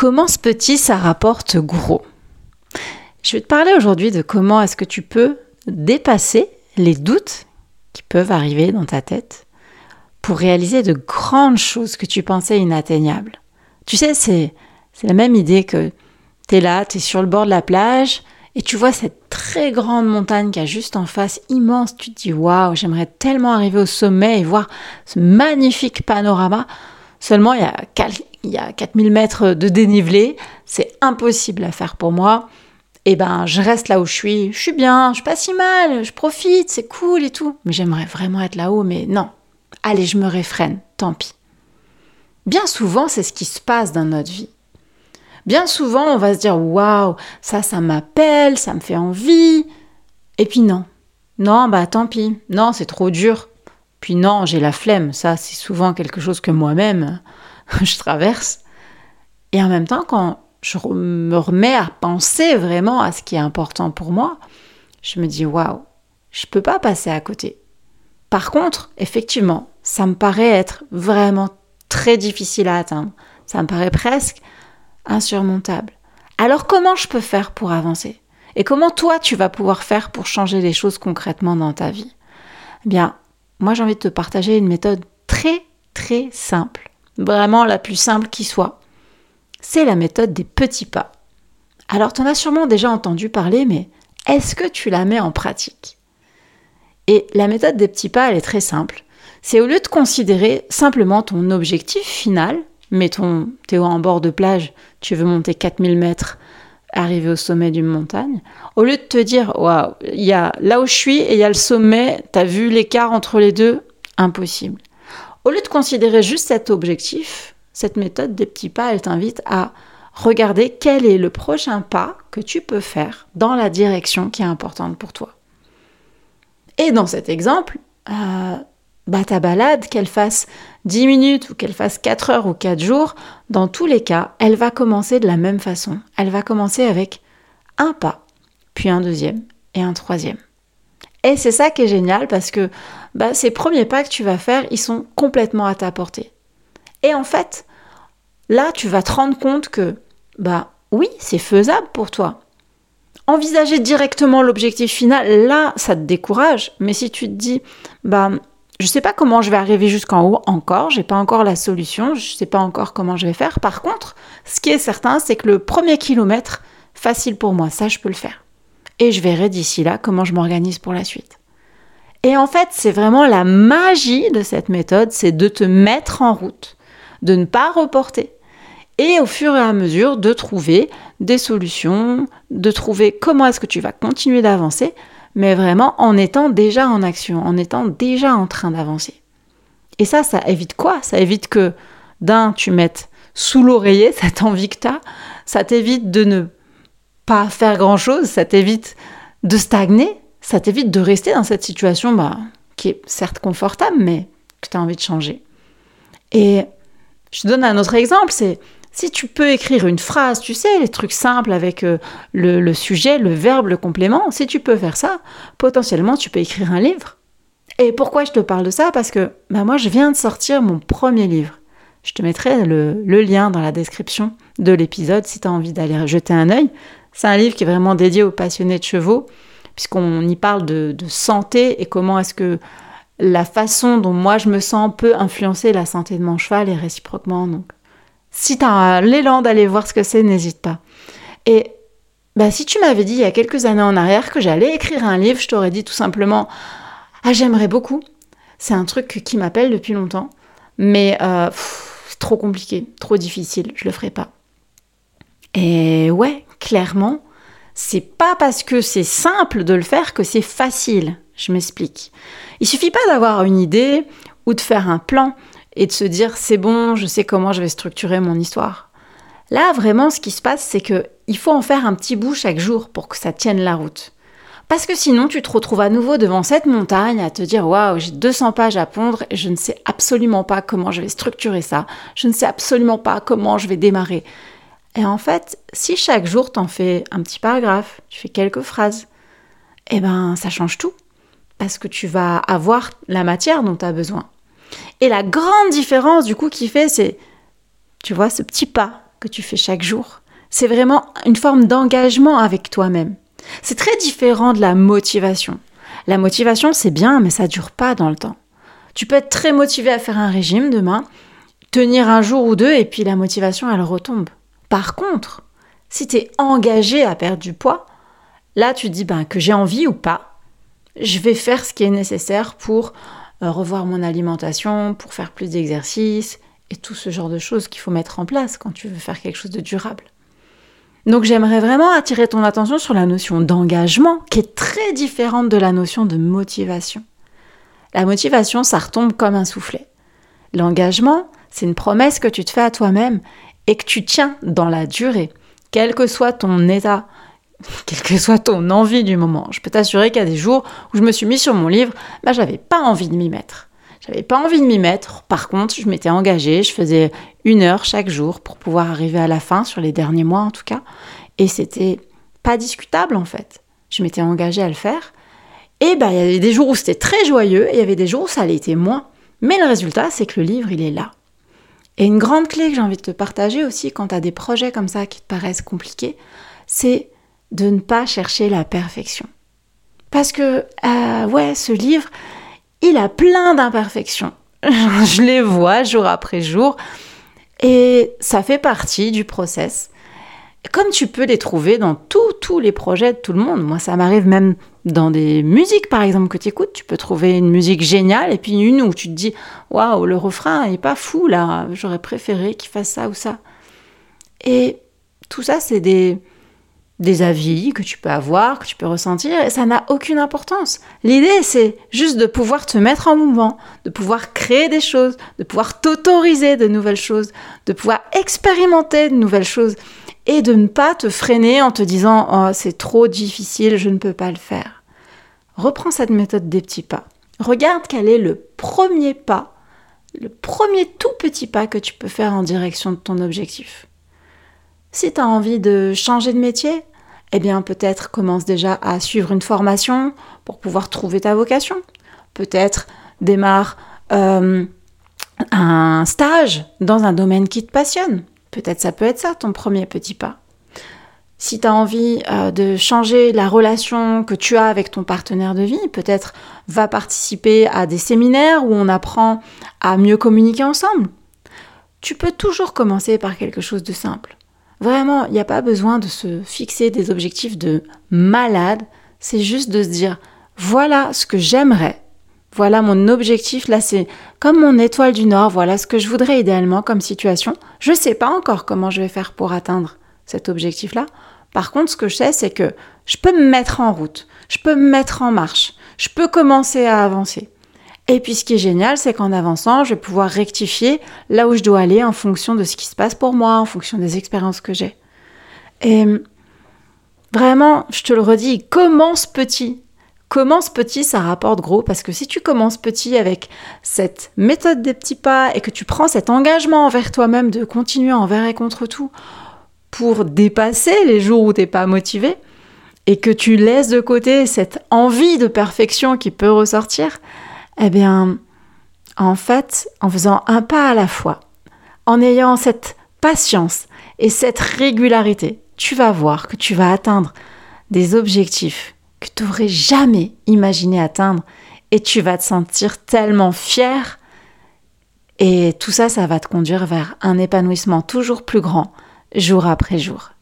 Comment ce petit, ça rapporte gros? Je vais te parler aujourd'hui de comment est-ce que tu peux dépasser les doutes qui peuvent arriver dans ta tête pour réaliser de grandes choses que tu pensais inatteignables. Tu sais, c'est, la même idée que tu es là, tu es sur le bord de la plage et tu vois cette très grande montagne qui a juste en face, immense. Tu te dis, waouh, j'aimerais tellement arriver au sommet et voir ce magnifique panorama. Seulement, il y a, il y a 4000 mètres de dénivelé. C'est impossible à faire pour moi. Et eh ben, je reste là où je suis. Je suis bien, je suis pas si mal, je profite, c'est cool et tout. Mais j'aimerais vraiment être là-haut, mais non. Allez, je me réfrène, tant pis. Bien souvent, c'est ce qui se passe dans notre vie. Bien souvent, on va se dire waouh, ça, ça m'appelle, ça me fait envie. Et puis non. Non, bah tant pis. Non, c'est trop dur. Puis non, j'ai la flemme. Ça, c'est souvent quelque chose que moi-même, je traverse. Et en même temps, quand je me remets à penser vraiment à ce qui est important pour moi, je me dis waouh, je peux pas passer à côté. Par contre, effectivement, ça me paraît être vraiment très difficile à atteindre. Ça me paraît presque insurmontable. Alors comment je peux faire pour avancer? Et comment toi tu vas pouvoir faire pour changer les choses concrètement dans ta vie? Eh bien, moi j'ai envie de te partager une méthode très très simple, vraiment la plus simple qui soit. C'est la méthode des petits pas. Alors tu en as sûrement déjà entendu parler, mais est-ce que tu la mets en pratique? Et la méthode des petits pas, elle est très simple. C'est au lieu de considérer simplement ton objectif final, mettons, tu es en bord de plage, tu veux monter 4000 mètres, arriver au sommet d'une montagne, au lieu de te dire, waouh, il y a là où je suis et il y a le sommet, tu as vu l'écart entre les deux? Impossible. Au lieu de considérer juste cet objectif, cette méthode des petits pas, elle t'invite à regarder quel est le prochain pas que tu peux faire dans la direction qui est importante pour toi. Et dans cet exemple, euh, bah, ta balade, qu'elle fasse 10 minutes ou qu'elle fasse 4 heures ou 4 jours, dans tous les cas, elle va commencer de la même façon. Elle va commencer avec un pas, puis un deuxième et un troisième. Et c'est ça qui est génial parce que bah, ces premiers pas que tu vas faire, ils sont complètement à ta portée. Et en fait, là, tu vas te rendre compte que, bah oui, c'est faisable pour toi. Envisager directement l'objectif final, là, ça te décourage. Mais si tu te dis, bah je ne sais pas comment je vais arriver jusqu'en haut encore, j'ai pas encore la solution, je ne sais pas encore comment je vais faire. Par contre, ce qui est certain, c'est que le premier kilomètre, facile pour moi, ça je peux le faire. Et je verrai d'ici là comment je m'organise pour la suite. Et en fait, c'est vraiment la magie de cette méthode, c'est de te mettre en route, de ne pas reporter. Et au fur et à mesure de trouver des solutions, de trouver comment est-ce que tu vas continuer d'avancer mais vraiment en étant déjà en action, en étant déjà en train d'avancer. Et ça, ça évite quoi? Ça évite que d'un, tu mettes sous l'oreiller cette envie que tu as, ça t'évite de ne pas faire grand-chose, ça t'évite de stagner, ça t'évite de rester dans cette situation bah, qui est certes confortable, mais que tu as envie de changer. Et je te donne un autre exemple, c'est si tu peux écrire une phrase, tu sais, les trucs simples avec euh, le, sujet, le verbe, le complément, si tu peux faire ça, potentiellement tu peux écrire un livre. Et pourquoi je te parle de ça? Parce que bah, moi, je viens de sortir mon premier livre. Je te mettrai le, lien dans la description de l'épisode si tu as envie d'aller jeter un œil. C'est un livre qui est vraiment dédié aux passionnés de chevaux, puisqu'on y parle de, de santé et comment est-ce que la façon dont moi je me sens peut influencer la santé de mon cheval et réciproquement. Donc si tu as l'élan d'aller voir ce que c'est, n'hésite pas. Et bah, si tu m'avais dit il y a quelques années en arrière que j'allais écrire un livre, je t'aurais dit tout simplement Ah, j'aimerais beaucoup. C'est un truc qui m'appelle depuis longtemps, mais euh, c'est trop compliqué, trop difficile, je le ferai pas. Et ouais, clairement, c'est pas parce que c'est simple de le faire que c'est facile. Je m'explique. Il suffit pas d'avoir une idée ou de faire un plan et de se dire c'est bon, je sais comment je vais structurer mon histoire. Là, vraiment, ce qui se passe, c'est que il faut en faire un petit bout chaque jour pour que ça tienne la route. Parce que sinon, tu te retrouves à nouveau devant cette montagne à te dire waouh, j'ai 200 pages à pondre et je ne sais absolument pas comment je vais structurer ça. Je ne sais absolument pas comment je vais démarrer. Et en fait, si chaque jour t'en fais un petit paragraphe, tu fais quelques phrases, eh ben ça change tout. Parce que tu vas avoir la matière dont tu as besoin. Et la grande différence du coup qui fait, c'est, tu vois, ce petit pas que tu fais chaque jour. C'est vraiment une forme d'engagement avec toi-même. C'est très différent de la motivation. La motivation, c'est bien, mais ça dure pas dans le temps. Tu peux être très motivé à faire un régime demain, tenir un jour ou deux, et puis la motivation, elle retombe. Par contre, si tu es engagé à perdre du poids, là, tu te dis ben, que j'ai envie ou pas, je vais faire ce qui est nécessaire pour revoir mon alimentation, pour faire plus d'exercice, et tout ce genre de choses qu'il faut mettre en place quand tu veux faire quelque chose de durable. Donc j'aimerais vraiment attirer ton attention sur la notion d'engagement qui est très différente de la notion de motivation. La motivation, ça retombe comme un soufflet. L'engagement, c'est une promesse que tu te fais à toi-même et que tu tiens dans la durée, quel que soit ton état, quelle que soit ton envie du moment. Je peux t'assurer qu'il y a des jours où je me suis mis sur mon livre, bah j'avais pas envie de m'y mettre. J'avais pas envie de m'y mettre. Par contre, je m'étais engagée, je faisais une heure chaque jour pour pouvoir arriver à la fin, sur les derniers mois en tout cas. Et c'était pas discutable en fait. Je m'étais engagée à le faire. Et ben, il y avait des jours où c'était très joyeux et il y avait des jours où ça l'était moins. Mais le résultat, c'est que le livre, il est là. Et une grande clé que j'ai envie de te partager aussi quand tu as des projets comme ça qui te paraissent compliqués, c'est de ne pas chercher la perfection. Parce que, euh, ouais, ce livre, il a plein d'imperfections. Je les vois jour après jour. Et ça fait partie du process. Comme tu peux les trouver dans tous les projets de tout le monde. Moi, ça m'arrive même dans des musiques, par exemple, que tu écoutes. Tu peux trouver une musique géniale et puis une où tu te dis Waouh, le refrain n'est pas fou là. J'aurais préféré qu'il fasse ça ou ça. Et tout ça, c'est des, des avis que tu peux avoir, que tu peux ressentir, et ça n'a aucune importance. L'idée, c'est juste de pouvoir te mettre en mouvement, de pouvoir créer des choses, de pouvoir t'autoriser de nouvelles choses, de pouvoir expérimenter de nouvelles choses, et de ne pas te freiner en te disant oh, c'est trop difficile, je ne peux pas le faire. Reprends cette méthode des petits pas. Regarde quel est le premier pas, le premier tout petit pas que tu peux faire en direction de ton objectif. Si tu as envie de changer de métier, eh bien peut-être commence déjà à suivre une formation pour pouvoir trouver ta vocation. Peut-être démarre euh, un stage dans un domaine qui te passionne. Peut-être ça peut être ça ton premier petit pas. Si tu as envie euh, de changer la relation que tu as avec ton partenaire de vie, peut-être va participer à des séminaires où on apprend à mieux communiquer ensemble. Tu peux toujours commencer par quelque chose de simple. Vraiment, il n'y a pas besoin de se fixer des objectifs de malade. C'est juste de se dire, voilà ce que j'aimerais. Voilà mon objectif. Là, c'est comme mon étoile du Nord. Voilà ce que je voudrais idéalement comme situation. Je ne sais pas encore comment je vais faire pour atteindre cet objectif-là. Par contre, ce que je sais, c'est que je peux me mettre en route. Je peux me mettre en marche. Je peux commencer à avancer. Et puis ce qui est génial, c'est qu'en avançant, je vais pouvoir rectifier là où je dois aller en fonction de ce qui se passe pour moi, en fonction des expériences que j'ai. Et vraiment, je te le redis, commence petit. Commence petit, ça rapporte gros, parce que si tu commences petit avec cette méthode des petits pas et que tu prends cet engagement envers toi-même de continuer envers et contre tout pour dépasser les jours où tu n'es pas motivé, et que tu laisses de côté cette envie de perfection qui peut ressortir, eh bien, en fait, en faisant un pas à la fois, en ayant cette patience et cette régularité, tu vas voir que tu vas atteindre des objectifs que tu n'aurais jamais imaginé atteindre et tu vas te sentir tellement fier et tout ça, ça va te conduire vers un épanouissement toujours plus grand jour après jour.